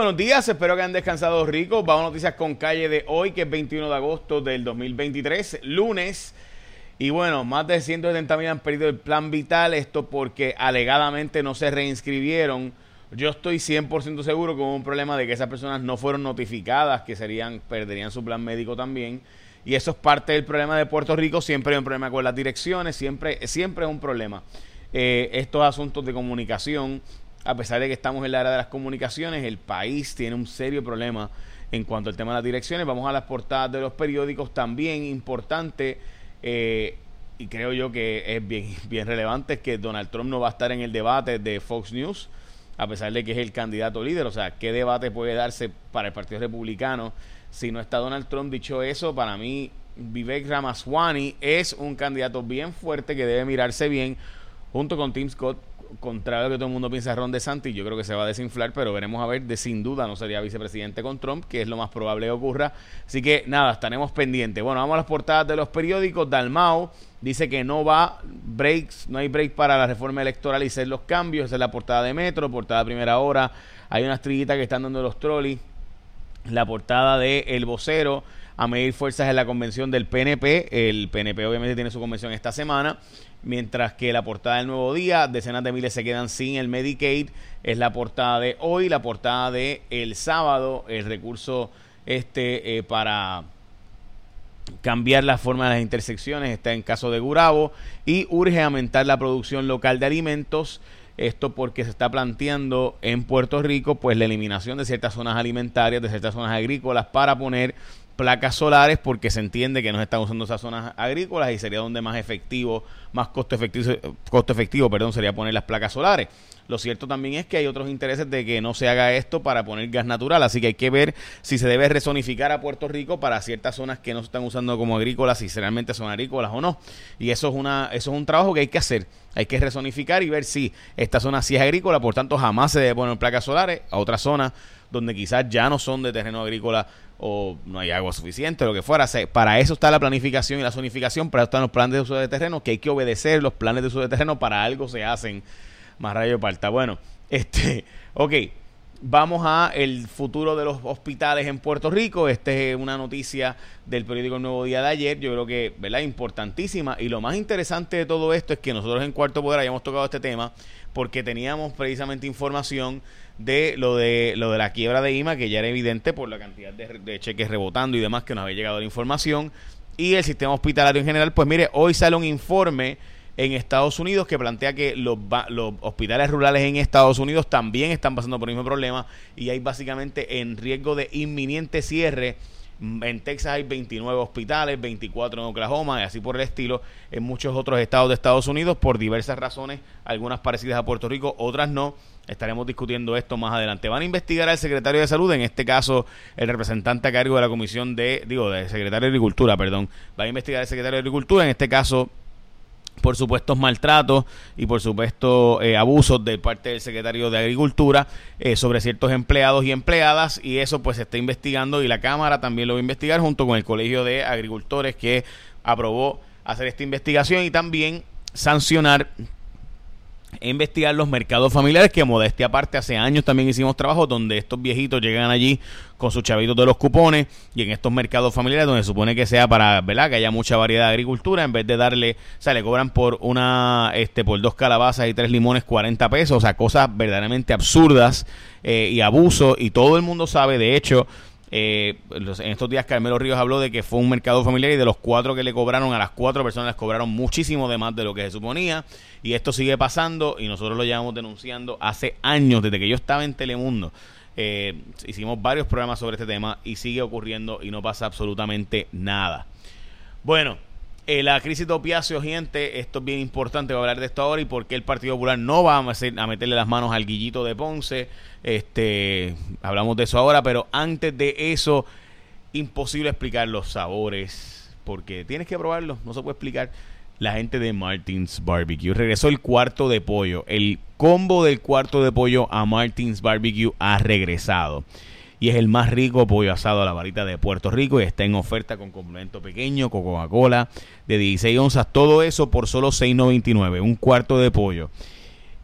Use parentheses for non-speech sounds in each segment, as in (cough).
Buenos días, espero que hayan descansado ricos. Vamos a noticias con calle de hoy, que es 21 de agosto del 2023, lunes. Y bueno, más de 170 mil han perdido el plan vital, esto porque alegadamente no se reinscribieron. Yo estoy 100% seguro que hubo un problema de que esas personas no fueron notificadas, que serían perderían su plan médico también. Y eso es parte del problema de Puerto Rico. Siempre hay un problema con las direcciones, siempre, siempre es un problema. Eh, estos asuntos de comunicación a pesar de que estamos en la era de las comunicaciones, el país tiene un serio problema en cuanto al tema de las direcciones. Vamos a las portadas de los periódicos, también importante, eh, y creo yo que es bien, (laughs) bien relevante, es que Donald Trump no va a estar en el debate de Fox News, a pesar de que es el candidato líder. O sea, ¿qué debate puede darse para el Partido Republicano si no está Donald Trump? Dicho eso, para mí, Vivek Ramaswamy es un candidato bien fuerte que debe mirarse bien junto con Tim Scott contrario a lo que todo el mundo piensa Ron DeSantis, yo creo que se va a desinflar, pero veremos a ver, de sin duda no sería vicepresidente con Trump, que es lo más probable que ocurra. Así que nada, estaremos pendientes. Bueno, vamos a las portadas de los periódicos. Dalmau dice que no va breaks, no hay break para la reforma electoral y hacer los cambios. Esa es la portada de Metro, portada primera hora. Hay unas trillitas que están dando los trolleys. La portada de El Vocero a medir fuerzas en la convención del PNP. El PNP obviamente tiene su convención esta semana mientras que la portada del Nuevo Día, decenas de miles se quedan sin el Medicaid, es la portada de hoy, la portada de el sábado, el recurso este eh, para cambiar la forma de las intersecciones está en caso de Gurabo y urge aumentar la producción local de alimentos. Esto porque se está planteando en Puerto Rico pues la eliminación de ciertas zonas alimentarias, de ciertas zonas agrícolas para poner placas solares porque se entiende que no se están usando esas zonas agrícolas y sería donde más efectivo, más costo efectivo, costo efectivo, perdón, sería poner las placas solares. Lo cierto también es que hay otros intereses de que no se haga esto para poner gas natural, así que hay que ver si se debe rezonificar a Puerto Rico para ciertas zonas que no se están usando como agrícolas, si realmente son agrícolas o no. Y eso es una eso es un trabajo que hay que hacer. Hay que rezonificar y ver si esta zona sí es agrícola, por tanto jamás se debe poner placas solares a otras zonas donde quizás ya no son de terreno agrícola o no hay agua suficiente, lo que fuera. Para eso está la planificación y la zonificación, para eso están los planes de uso de terreno, que hay que obedecer los planes de uso de terreno, para algo se hacen más rayo parta. Bueno, (laughs) este, ok, vamos a el futuro de los hospitales en Puerto Rico. Esta es una noticia del periódico El Nuevo Día de ayer, yo creo que, ¿verdad? Importantísima. Y lo más interesante de todo esto es que nosotros en Cuarto Poder hayamos tocado este tema porque teníamos precisamente información de lo de lo de la quiebra de IMA, que ya era evidente por la cantidad de, cheques rebotando y demás que nos había llegado la información, y el sistema hospitalario en general, pues mire, hoy sale un informe en Estados Unidos que plantea que los, los hospitales rurales en Estados Unidos también están pasando por el mismo problema y hay básicamente en riesgo de inminente cierre en Texas hay 29 hospitales, 24 en Oklahoma y así por el estilo. En muchos otros estados de Estados Unidos por diversas razones, algunas parecidas a Puerto Rico, otras no. Estaremos discutiendo esto más adelante. Van a investigar al secretario de Salud, en este caso el representante a cargo de la Comisión de, digo, del secretario de Agricultura, perdón. Va a investigar al secretario de Agricultura, en este caso por supuestos maltratos y por supuesto eh, abusos de parte del secretario de Agricultura eh, sobre ciertos empleados y empleadas y eso pues se está investigando y la Cámara también lo va a investigar junto con el Colegio de Agricultores que aprobó hacer esta investigación y también sancionar investigar los mercados familiares, que modestia aparte, hace años también hicimos trabajo donde estos viejitos llegan allí con sus chavitos de los cupones y en estos mercados familiares donde se supone que sea para, ¿verdad? Que haya mucha variedad de agricultura, en vez de darle, o sea, le cobran por una, este, por dos calabazas y tres limones 40 pesos, o sea, cosas verdaderamente absurdas eh, y abuso y todo el mundo sabe, de hecho, eh, en estos días Carmelo Ríos habló de que fue un mercado familiar y de los cuatro que le cobraron a las cuatro personas les cobraron muchísimo de más de lo que se suponía y esto sigue pasando y nosotros lo llevamos denunciando hace años desde que yo estaba en Telemundo. Eh, hicimos varios programas sobre este tema y sigue ocurriendo y no pasa absolutamente nada. Bueno, eh, la crisis de opiáceos, gente, esto es bien importante, voy a hablar de esto ahora y por qué el Partido Popular no va a, meterle las manos al guillito de Ponce. Este, hablamos de eso ahora, pero antes de eso, imposible explicar los sabores, porque tienes que probarlo, no se puede explicar. La gente de Martins Barbecue regresó el cuarto de pollo. El combo del cuarto de pollo a Martins Barbecue ha regresado y es el más rico pollo asado a la varita de Puerto Rico y está en oferta con complemento pequeño, Coca-Cola de 16 onzas, todo eso por solo 6.99, un cuarto de pollo.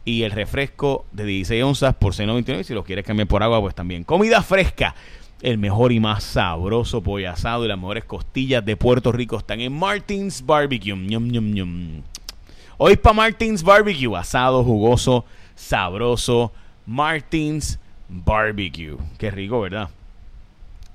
y el refresco de 16 onzas por 6.99 y si lo quieres cambiar por agua pues también. Comida fresca, el mejor y más sabroso pollo asado y las mejores costillas de Puerto Rico están en Martins Barbecue. Hoy para Martins Barbecue, asado jugoso, sabroso, Martins Barbecue. Qué rico, ¿verdad?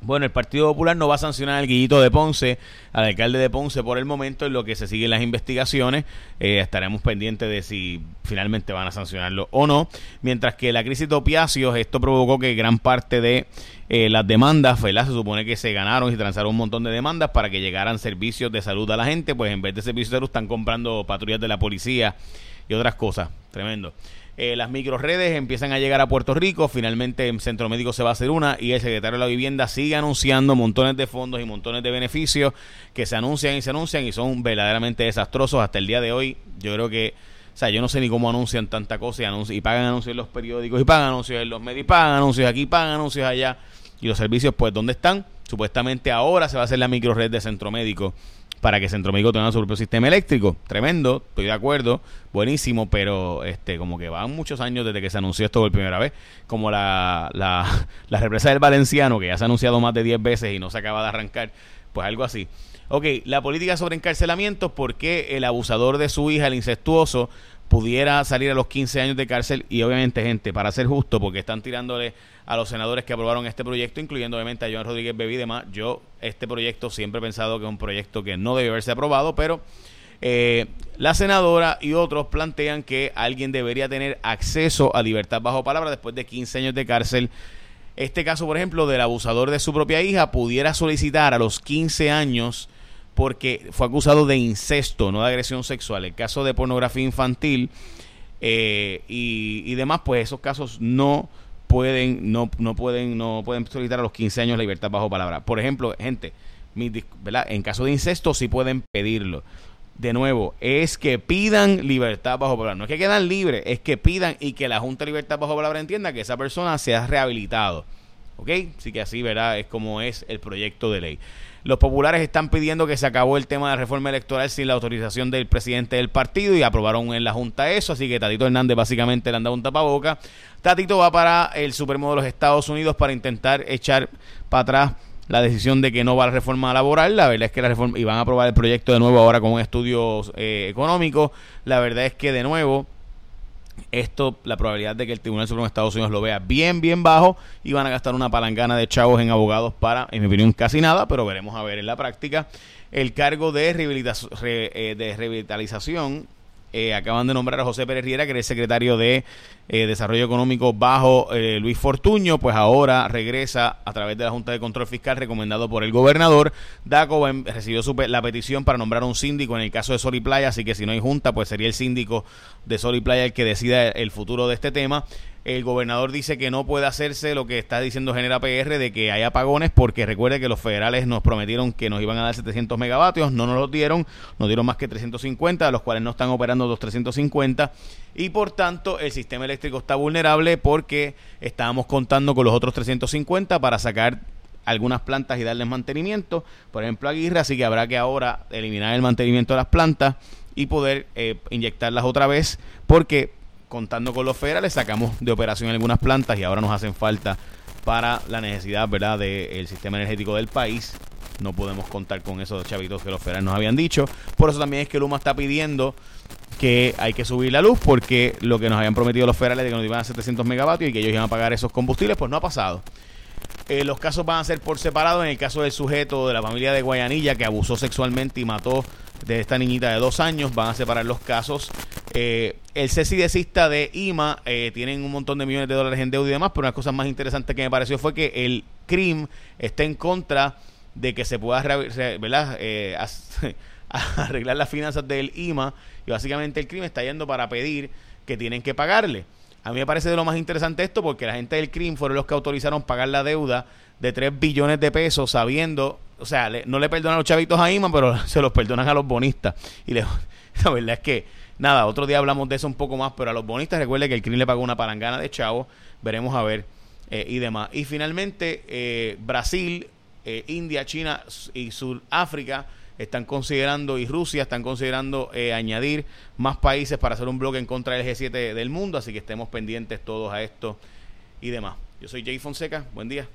Bueno, el Partido Popular no va a sancionar al Guillito de Ponce, al alcalde de Ponce por el momento, en lo que se siguen las investigaciones. Eh, estaremos pendientes de si finalmente van a sancionarlo o no. Mientras que la crisis de opiáceos, esto provocó que gran parte de eh, las demandas, se supone que se ganaron y transaron un montón de demandas para que llegaran servicios de salud a la gente, pues en vez de servicios de salud están comprando patrullas de la policía y otras cosas. Tremendo. Eh, las microredes empiezan a llegar a Puerto Rico, finalmente en Centro Médico se va a hacer una y el secretario de la Vivienda sigue anunciando montones de fondos y montones de beneficios que se anuncian y se anuncian y son verdaderamente desastrosos hasta el día de hoy. Yo creo que, o sea, yo no sé ni cómo anuncian tanta cosa y, y pagan anuncios en los periódicos y pagan anuncios en los medios y pagan anuncios aquí, pagan anuncios allá y los servicios pues ¿dónde están? Supuestamente ahora se va a hacer la microred de Centro Médico para que Centro Médico tenga su propio sistema eléctrico. Tremendo, estoy de acuerdo, buenísimo, pero este como que van muchos años desde que se anunció esto por primera vez, como la, la, (laughs) la represa del Valenciano, que ya se ha anunciado más de 10 veces y no se acaba de arrancar, pues algo así. Ok, la política sobre encarcelamientos, ¿por qué el abusador de su hija, el incestuoso, pudiera salir a los 15 años de cárcel? Y obviamente, gente, para ser justo, porque están tirándole a los senadores que aprobaron este proyecto, incluyendo obviamente a Joan Rodríguez Bebí y demás. Yo este proyecto siempre he pensado que es un proyecto que no debe haberse aprobado, pero eh, la senadora y otros plantean que alguien debería tener acceso a libertad bajo palabra después de 15 años de cárcel. Este caso, por ejemplo, del abusador de su propia hija pudiera solicitar a los 15 años porque fue acusado de incesto, no de agresión sexual. El caso de pornografía infantil eh, y, demás, pues esos casos no pueden, no, no pueden, no pueden solicitar a los 15 años la libertad bajo palabra. Por ejemplo, gente, en caso de incesto sí pueden pedirlo. De nuevo, es que pidan libertad bajo palabra. No es que quedan libres, es que pidan y que la Junta de Libertad bajo palabra entienda que esa persona se ha rehabilitado. ¿Ok? Así que así, ¿verdad? Es como es el proyecto de ley. Los populares están pidiendo que se acabó el tema de la reforma electoral sin la autorización del presidente del partido y aprobaron en la Junta eso, así que Tatito Hernández básicamente le han dado un tapaboca. Tatito va para el Supremo de los Estados Unidos para intentar echar para atrás la decisión de que no va la reforma laboral. La verdad es que la reforma, y van a aprobar el proyecto de nuevo ahora con un estudio eh, económico. La verdad es que de nuevo esto, la probabilidad de que el Tribunal Supremo de Estados Unidos lo vea bien, bien bajo y van a gastar una palangana de chavos en abogados para, en mi opinión, casi nada, pero veremos a ver en la práctica. El cargo de, eh, revitalización eh, acaban de nombrar a José Pérez Riera, que el secretario de eh, Desarrollo Económico bajo eh, Luis Fortuño, pues ahora regresa a través de la Junta de Control Fiscal recomendado por el gobernador. DACO recibió la petición para nombrar un síndico en el caso de Sol y Playa, así que si no hay junta, pues sería el síndico de Sol y Playa el que decida el futuro de este tema. El gobernador dice que no puede hacerse lo que está diciendo Genera PR de que hay apagones porque recuerde que los federales nos prometieron que nos iban a dar 700 megavatios, no nos los dieron, nos dieron más que 350, los cuales no están operando los 350 y por tanto el sistema eléctrico está vulnerable porque estábamos contando con los otros 350 para sacar algunas plantas y darles mantenimiento, por ejemplo Aguirre, así que habrá que ahora eliminar el mantenimiento de las plantas y poder eh, inyectarlas otra vez porque contando con los federales, sacamos de operación algunas plantas y ahora nos hacen falta para la necesidad verdad del sistema energético del país. No podemos contar con esos chavitos que los federales nos habían dicho. Por eso también es que Luma está pidiendo que hay que subir la luz porque lo que nos habían prometido los federales de que nos iban a 700 megavatios y que ellos iban a pagar esos combustibles, pues no ha pasado. Eh, los casos van a ser por separado. En el caso del sujeto de la familia de Guayanilla que abusó sexualmente y mató de esta niñita de dos años, van a separar los casos. Eh, el CECIDECista de IMA eh, tienen un montón de millones de dólares en deuda y demás, pero una cosas más interesantes que me pareció fue que el CRIM está en contra de que se pueda ¿verdad? (laughs) (laughs) Arreglar las finanzas del IMA y básicamente el CRIM está yendo para pedir que tienen que pagarle. A mí me parece de lo más interesante esto porque la gente del CRIM fueron los que autorizaron pagar la deuda de 3 billones de pesos sabiendo, o sea, no le perdonan los chavitos a IMA, pero (laughs) se los perdonan a los bonistas. Y (laughs) la verdad es que, nada, otro día hablamos de eso un poco más, pero a los bonistas recuerde que el CRIM le pagó una palangana de chavo, veremos a ver eh, y demás. Y finalmente, eh, Brasil, eh, India, China y Sudáfrica están considerando, y Rusia están considerando eh, añadir más países para hacer un bloque en contra del G7 del mundo, así que estemos pendientes todos a esto y demás. Yo soy Jay Fonseca, buen día.